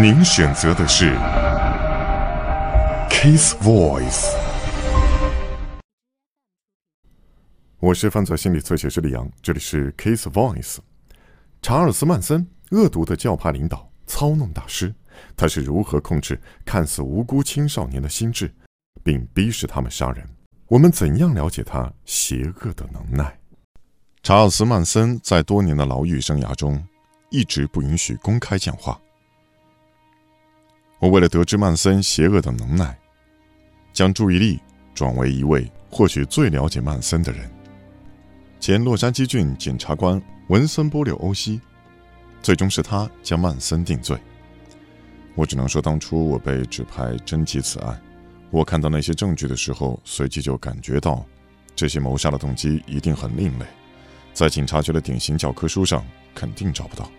您选择的是 Case Voice。我是犯罪心理测写师李阳，这里是 Case Voice。查尔斯·曼森，恶毒的教派领导、操弄大师，他是如何控制看似无辜青少年的心智，并逼使他们杀人？我们怎样了解他邪恶的能耐？查尔斯·曼森在多年的牢狱生涯中，一直不允许公开讲话。我为了得知曼森邪恶的能耐，将注意力转为一位或许最了解曼森的人——前洛杉矶郡检察官文森·波柳欧西。最终是他将曼森定罪。我只能说，当初我被指派侦缉此案，我看到那些证据的时候，随即就感觉到，这些谋杀的动机一定很另类，在警察局的典型教科书上肯定找不到。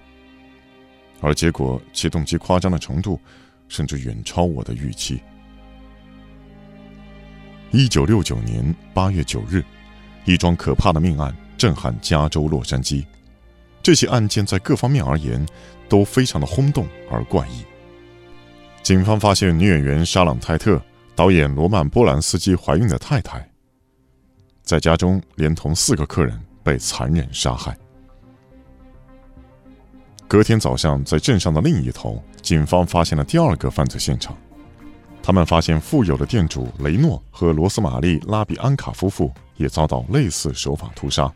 而结果，其动机夸张的程度。甚至远超我的预期。一九六九年八月九日，一桩可怕的命案震撼加州洛杉矶。这起案件在各方面而言都非常的轰动而怪异。警方发现女演员莎朗·泰特、导演罗曼·波兰斯基怀孕的太太，在家中连同四个客人被残忍杀害。隔天早上，在镇上的另一头，警方发现了第二个犯罪现场。他们发现富有的店主雷诺和罗斯玛丽·拉比安卡夫妇也遭到类似手法屠杀。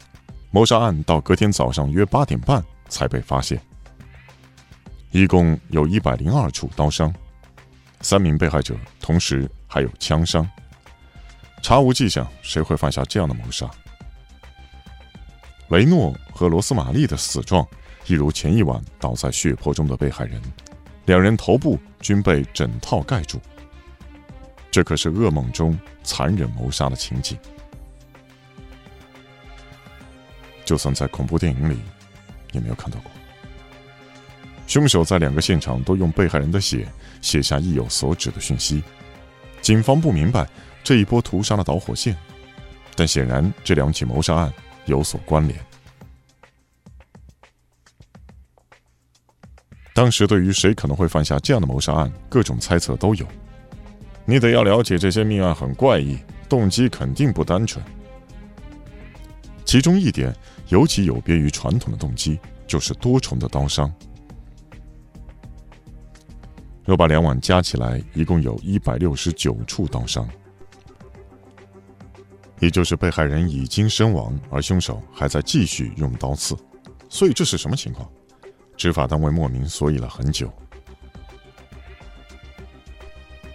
谋杀案到隔天早上约八点半才被发现。一共有一百零二处刀伤，三名被害者同时还有枪伤。查无迹象，谁会犯下这样的谋杀？雷诺和罗斯玛丽的死状。一如前一晚倒在血泊中的被害人，两人头部均被枕套盖住。这可是噩梦中残忍谋杀的情景。就算在恐怖电影里，也没有看到过。凶手在两个现场都用被害人的血写下意有所指的讯息。警方不明白这一波屠杀的导火线，但显然这两起谋杀案有所关联。当时对于谁可能会犯下这样的谋杀案，各种猜测都有。你得要了解这些命案很怪异，动机肯定不单纯。其中一点尤其有别于传统的动机，就是多重的刀伤。若把两晚加起来，一共有一百六十九处刀伤，也就是被害人已经身亡，而凶手还在继续用刀刺。所以这是什么情况？执法单位莫名所以了很久。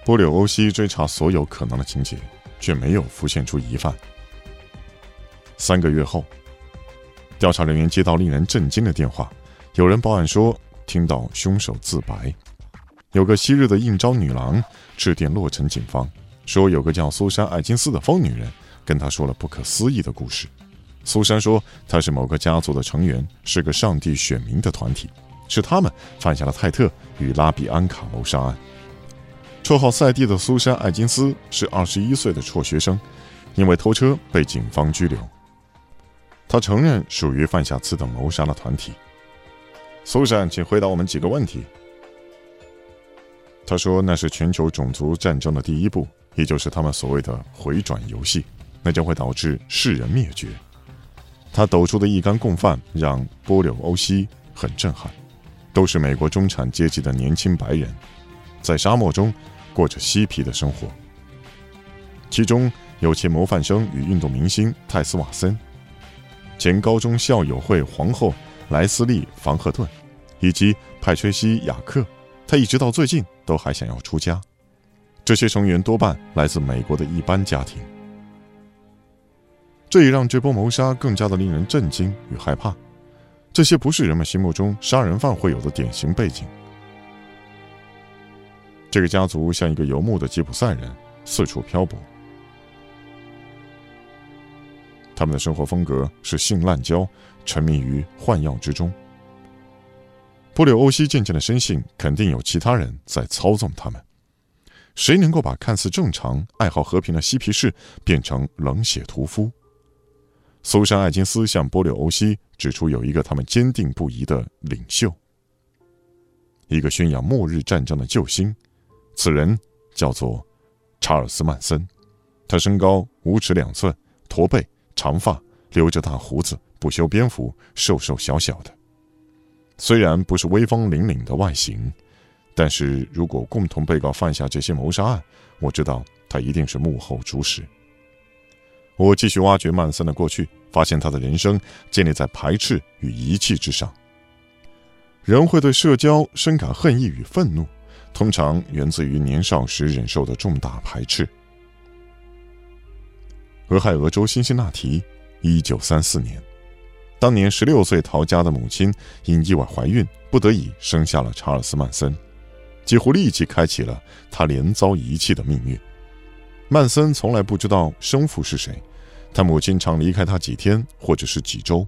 波柳欧西追查所有可能的情节，却没有浮现出疑犯。三个月后，调查人员接到令人震惊的电话，有人报案说听到凶手自白。有个昔日的应招女郎致电洛城警方，说有个叫苏珊·艾金斯的疯女人跟她说了不可思议的故事。苏珊说：“她是某个家族的成员，是个上帝选民的团体，是他们犯下了泰特与拉比安卡谋杀案。”绰号赛蒂的苏珊·艾金斯是二十一岁的辍学生，因为偷车被警方拘留。他承认属于犯下此等谋杀的团体。苏珊，请回答我们几个问题。他说：“那是全球种族战争的第一步，也就是他们所谓的回转游戏，那将会导致世人灭绝。”他抖出的一干共犯让波柳欧西很震撼，都是美国中产阶级的年轻白人，在沙漠中过着嬉皮的生活。其中有前模范生与运动明星泰斯瓦森，前高中校友会皇后莱斯利·房赫顿，以及派崔西·雅克。他一直到最近都还想要出家。这些成员多半来自美国的一般家庭。这也让这波谋杀更加的令人震惊与害怕。这些不是人们心目中杀人犯会有的典型背景。这个家族像一个游牧的吉普赛人，四处漂泊。他们的生活风格是性滥交，沉迷于换药之中。布柳欧西渐渐的深信，肯定有其他人在操纵他们。谁能够把看似正常、爱好和平的嬉皮士变成冷血屠夫？苏珊·艾金斯向波柳欧西指出，有一个他们坚定不移的领袖。一个宣扬末日战争的救星。此人叫做查尔斯·曼森，他身高五尺两寸，驼背，长发，留着大胡子，不修边幅，瘦瘦小小的。虽然不是威风凛凛的外形，但是如果共同被告犯下这些谋杀案，我知道他一定是幕后主使。我继续挖掘曼森的过去，发现他的人生建立在排斥与遗弃之上。人会对社交深感恨意与愤怒，通常源自于年少时忍受的重大排斥。俄亥俄州辛辛那提，一九三四年，当年十六岁逃家的母亲因意外怀孕，不得已生下了查尔斯·曼森，几乎立即开启了他连遭遗弃的命运。曼森从来不知道生父是谁。他母亲常离开他几天或者是几周，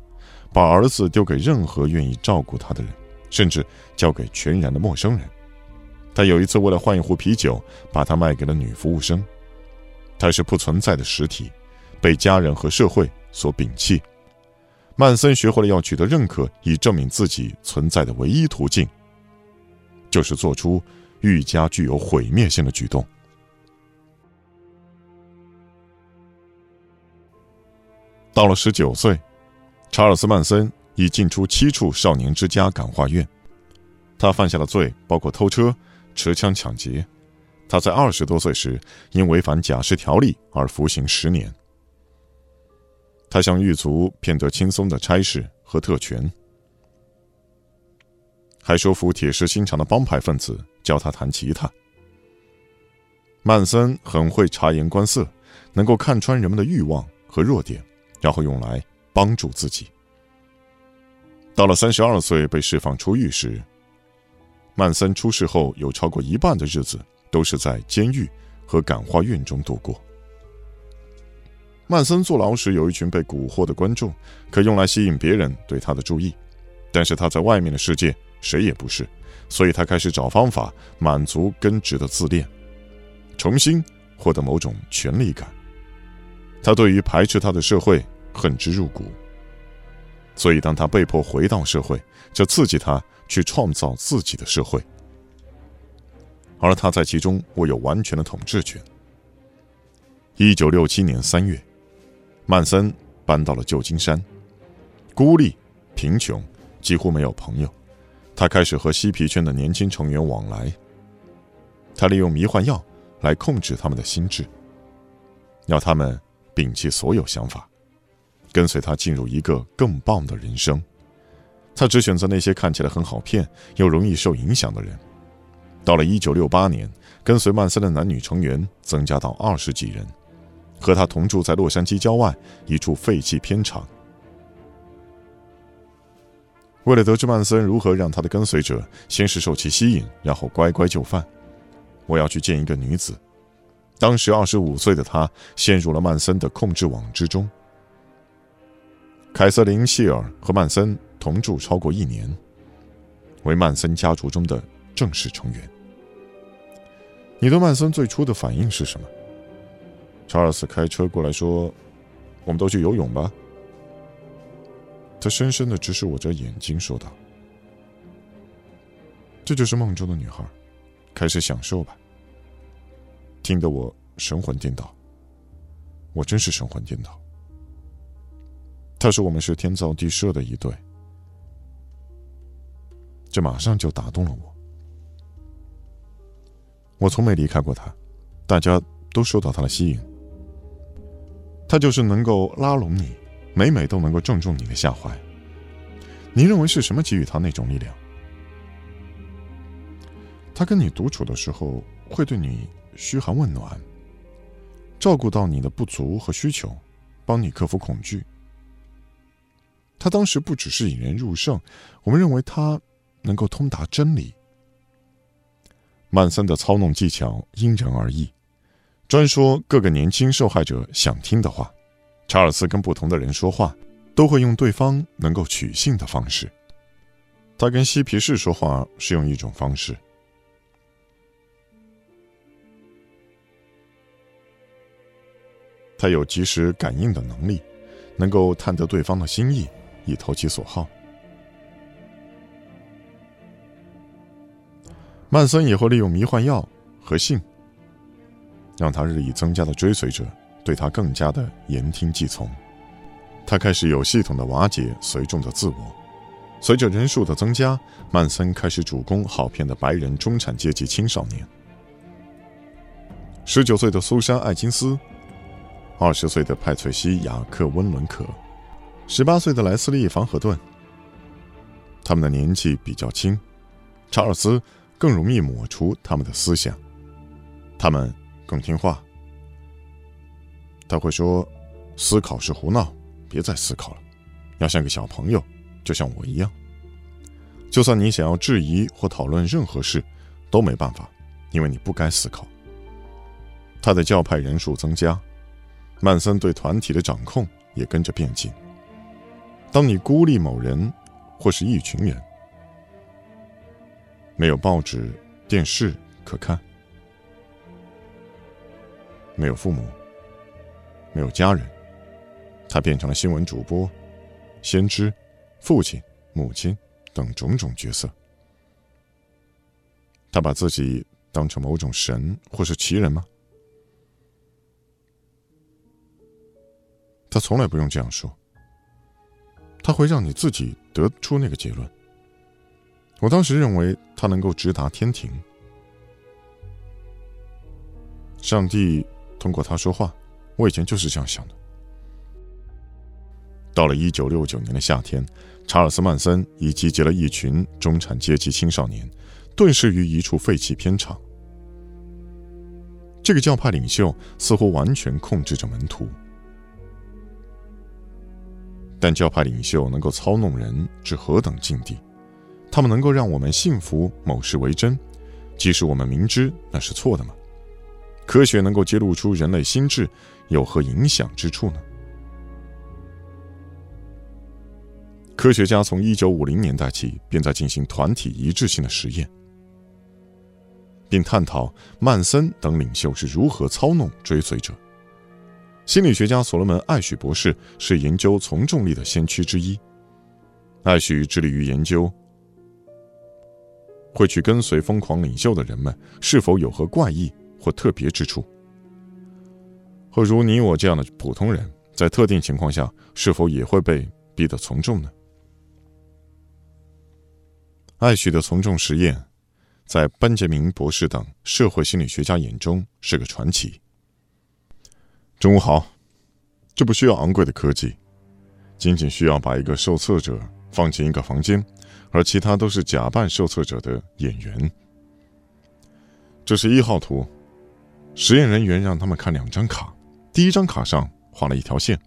把儿子丢给任何愿意照顾他的人，甚至交给全然的陌生人。他有一次为了换一壶啤酒，把他卖给了女服务生。他是不存在的实体，被家人和社会所摒弃。曼森学会了要取得认可，以证明自己存在的唯一途径，就是做出愈加具有毁灭性的举动。到了十九岁，查尔斯·曼森已进出七处少年之家感化院。他犯下的罪包括偷车、持枪抢劫。他在二十多岁时因违反假释条例而服刑十年。他向狱卒骗得轻松的差事和特权，还说服铁石心肠的帮派分子教他弹吉他。曼森很会察言观色，能够看穿人们的欲望和弱点。然后用来帮助自己。到了三十二岁被释放出狱时，曼森出事后有超过一半的日子都是在监狱和感化院中度过。曼森坐牢时有一群被蛊惑的观众，可用来吸引别人对他的注意，但是他在外面的世界谁也不是，所以他开始找方法满足根植的自恋，重新获得某种权力感。他对于排斥他的社会恨之入骨，所以当他被迫回到社会，就刺激他去创造自己的社会，而他在其中握有完全的统治权。一九六七年三月，曼森搬到了旧金山，孤立、贫穷，几乎没有朋友。他开始和嬉皮圈的年轻成员往来，他利用迷幻药来控制他们的心智，要他们。摒弃所有想法，跟随他进入一个更棒的人生。他只选择那些看起来很好骗又容易受影响的人。到了1968年，跟随曼森的男女成员增加到二十几人，和他同住在洛杉矶郊外一处废弃片场。为了得知曼森如何让他的跟随者先是受其吸引，然后乖乖就范，我要去见一个女子。当时二十五岁的他陷入了曼森的控制网之中。凯瑟琳·谢尔和曼森同住超过一年，为曼森家族中的正式成员。你对曼森最初的反应是什么？查尔斯开车过来说：“我们都去游泳吧。”他深深的直视我着眼睛，说道：“这就是梦中的女孩，开始享受吧。”听得我神魂颠倒，我真是神魂颠倒。他说我们是天造地设的一对，这马上就打动了我。我从没离开过他，大家都受到他的吸引。他就是能够拉拢你，每每都能够正中你的下怀。你认为是什么给予他那种力量？他跟你独处的时候会对你。嘘寒问暖，照顾到你的不足和需求，帮你克服恐惧。他当时不只是引人入胜，我们认为他能够通达真理。曼森的操弄技巧因人而异，专说各个年轻受害者想听的话。查尔斯跟不同的人说话，都会用对方能够取信的方式。他跟嬉皮士说话是用一种方式。他有及时感应的能力，能够探得对方的心意，以投其所好。曼森也会利用迷幻药和性，让他日益增加的追随者对他更加的言听计从。他开始有系统的瓦解随众的自我。随着人数的增加，曼森开始主攻好骗的白人中产阶级青少年。十九岁的苏珊·艾金斯，二十岁的派翠西亚·克温伦可，十八岁的莱斯利·房河顿。他们的年纪比较轻，查尔斯更容易抹除他们的思想。他们更听话。他会说：“思考是胡闹，别再思考了，要像个小朋友，就像我一样。就算你想要质疑或讨论任何事，都没办法，因为你不该思考。”他的教派人数增加，曼森对团体的掌控也跟着变紧。当你孤立某人。或是一群人，没有报纸、电视可看，没有父母，没有家人，他变成了新闻主播、先知、父亲、母亲等种种角色。他把自己当成某种神或是奇人吗？他从来不用这样说。他会让你自己得出那个结论。我当时认为他能够直达天庭。上帝通过他说话，我以前就是这样想的。到了一九六九年的夏天，查尔斯·曼森已集结了一群中产阶级青少年，顿时于一处废弃片场。这个教派领袖似乎完全控制着门徒。但教派领袖能够操弄人至何等境地？他们能够让我们信服某事为真，即使我们明知那是错的吗？科学能够揭露出人类心智有何影响之处呢？科学家从一九五零年代起便在进行团体一致性的实验，并探讨曼森等领袖是如何操弄追随者。心理学家所罗门·艾许博士是研究从众力的先驱之一。艾许致力于研究会去跟随疯狂领袖的人们是否有何怪异或特别之处，和如你我这样的普通人在特定情况下是否也会被逼得从众呢？艾许的从众实验，在班杰明博士等社会心理学家眼中是个传奇。中午好，这不需要昂贵的科技，仅仅需要把一个受测者放进一个房间，而其他都是假扮受测者的演员。这是一号图，实验人员让他们看两张卡，第一张卡上画了一条线，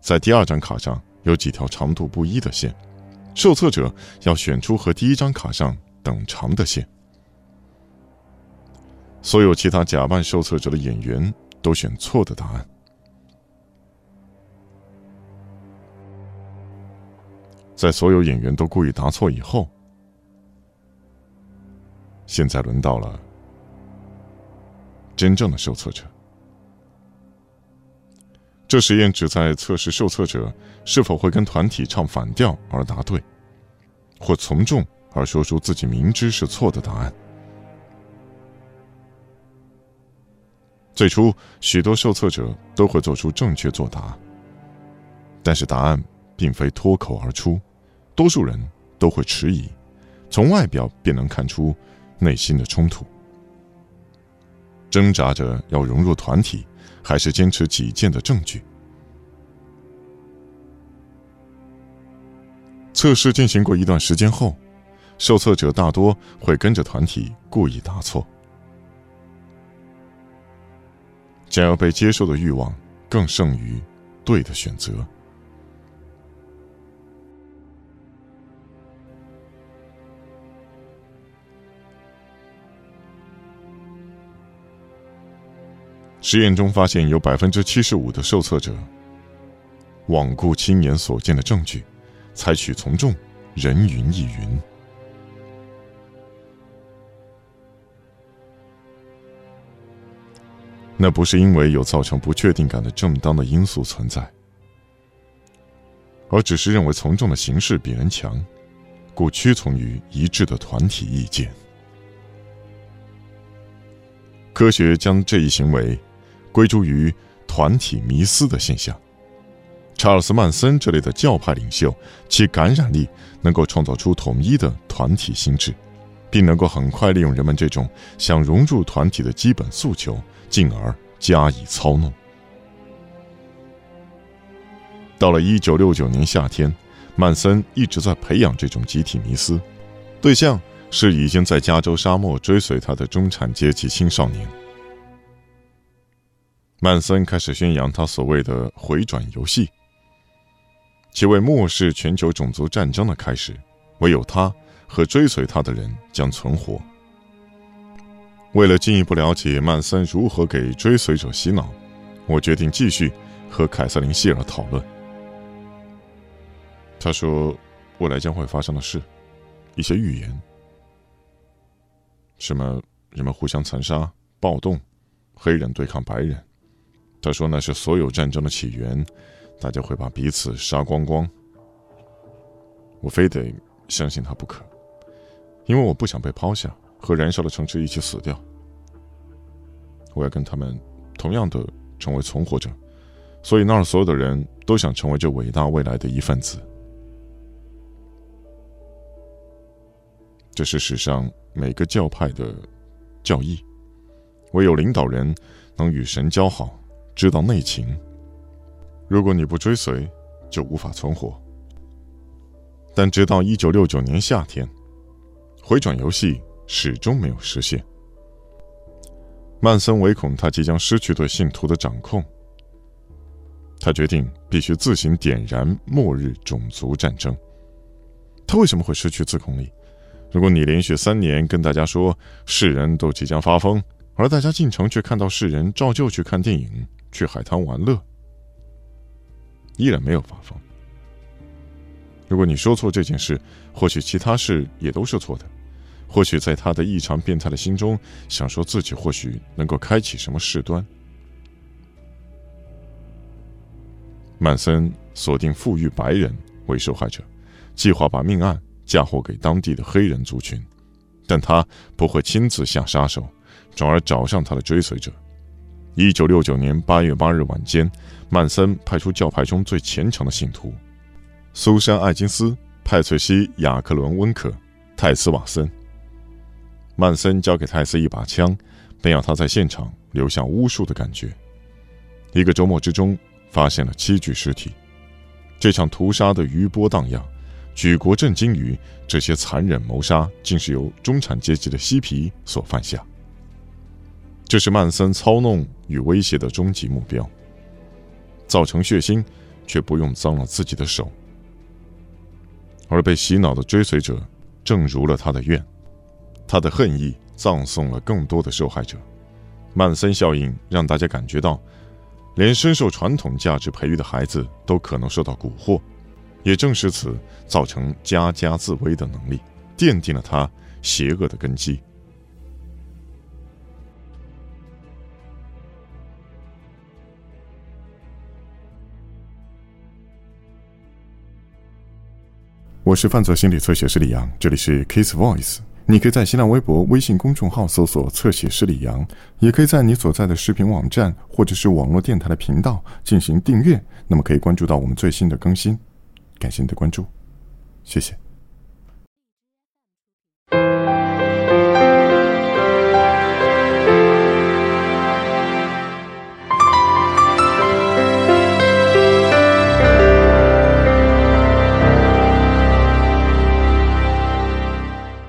在第二张卡上有几条长度不一的线，受测者要选出和第一张卡上等长的线。所有其他假扮受测者的演员。都选错的答案。在所有演员都故意答错以后，现在轮到了真正的受测者。这实验旨在测试受测者是否会跟团体唱反调而答对，或从众而说出自己明知是错的答案。最初，许多受测者都会做出正确作答，但是答案并非脱口而出，多数人都会迟疑，从外表便能看出内心的冲突，挣扎着要融入团体，还是坚持己见的证据。测试进行过一段时间后，受测者大多会跟着团体故意答错。想要被接受的欲望更胜于对的选择。实验中发现，有百分之七十五的受测者罔顾亲眼所见的证据，采取从众、人云亦云。那不是因为有造成不确定感的正当的因素存在，而只是认为从众的形式比人强，故屈从于一致的团体意见。科学将这一行为归诸于团体迷思的现象。查尔斯·曼森这类的教派领袖，其感染力能够创造出统一的团体心智，并能够很快利用人们这种想融入团体的基本诉求，进而加以操弄。到了1969年夏天，曼森一直在培养这种集体迷思，对象是已经在加州沙漠追随他的中产阶级青少年。曼森开始宣扬他所谓的“回转游戏”。其为末世全球种族战争的开始，唯有他和追随他的人将存活。为了进一步了解曼森如何给追随者洗脑，我决定继续和凯瑟琳·希尔讨论。他说：“未来将会发生的事，一些预言，什么人们互相残杀、暴动，黑人对抗白人。他说那是所有战争的起源。”大家会把彼此杀光光，我非得相信他不可，因为我不想被抛下，和燃烧的城市一起死掉。我要跟他们同样的成为存活者，所以那儿所有的人都想成为这伟大未来的一份子。这是史上每个教派的教义，唯有领导人能与神交好，知道内情。如果你不追随，就无法存活。但直到一九六九年夏天，回转游戏始终没有实现。曼森唯恐他即将失去对信徒的掌控，他决定必须自行点燃末日种族战争。他为什么会失去自控力？如果你连续三年跟大家说世人都即将发疯，而大家进城却看到世人照旧去看电影、去海滩玩乐。依然没有发疯。如果你说错这件事，或许其他事也都是错的。或许在他的异常变态的心中，想说自己或许能够开启什么事端。曼森锁定富裕白人为受害者，计划把命案嫁祸给当地的黑人族群，但他不会亲自下杀手，转而找上他的追随者。一九六九年八月八日晚间，曼森派出教派中最虔诚的信徒苏珊·艾金斯、派翠西·雅克伦温克、泰斯瓦森。曼森交给泰斯一把枪，并要他在现场留下巫术的感觉。一个周末之中，发现了七具尸体。这场屠杀的余波荡漾，举国震惊于这些残忍谋杀竟是由中产阶级的嬉皮所犯下。这是曼森操弄与威胁的终极目标。造成血腥，却不用脏了自己的手。而被洗脑的追随者，正如了他的愿，他的恨意葬送了更多的受害者。曼森效应让大家感觉到，连深受传统价值培育的孩子都可能受到蛊惑。也正是此，造成家家自危的能力，奠定了他邪恶的根基。我是犯罪心理测写师李阳，这里是 Kiss Voice。你可以在新浪微博、微信公众号搜索“侧写师李阳”，也可以在你所在的视频网站或者是网络电台的频道进行订阅，那么可以关注到我们最新的更新。感谢你的关注，谢谢。